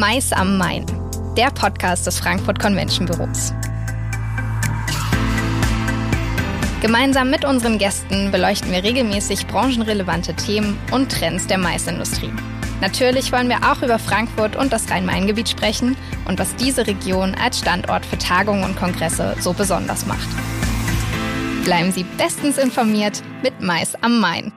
Mais am Main, der Podcast des Frankfurt Convention Büros. Gemeinsam mit unseren Gästen beleuchten wir regelmäßig branchenrelevante Themen und Trends der Maisindustrie. Natürlich wollen wir auch über Frankfurt und das Rhein-Main-Gebiet sprechen und was diese Region als Standort für Tagungen und Kongresse so besonders macht. Bleiben Sie bestens informiert mit Mais am Main.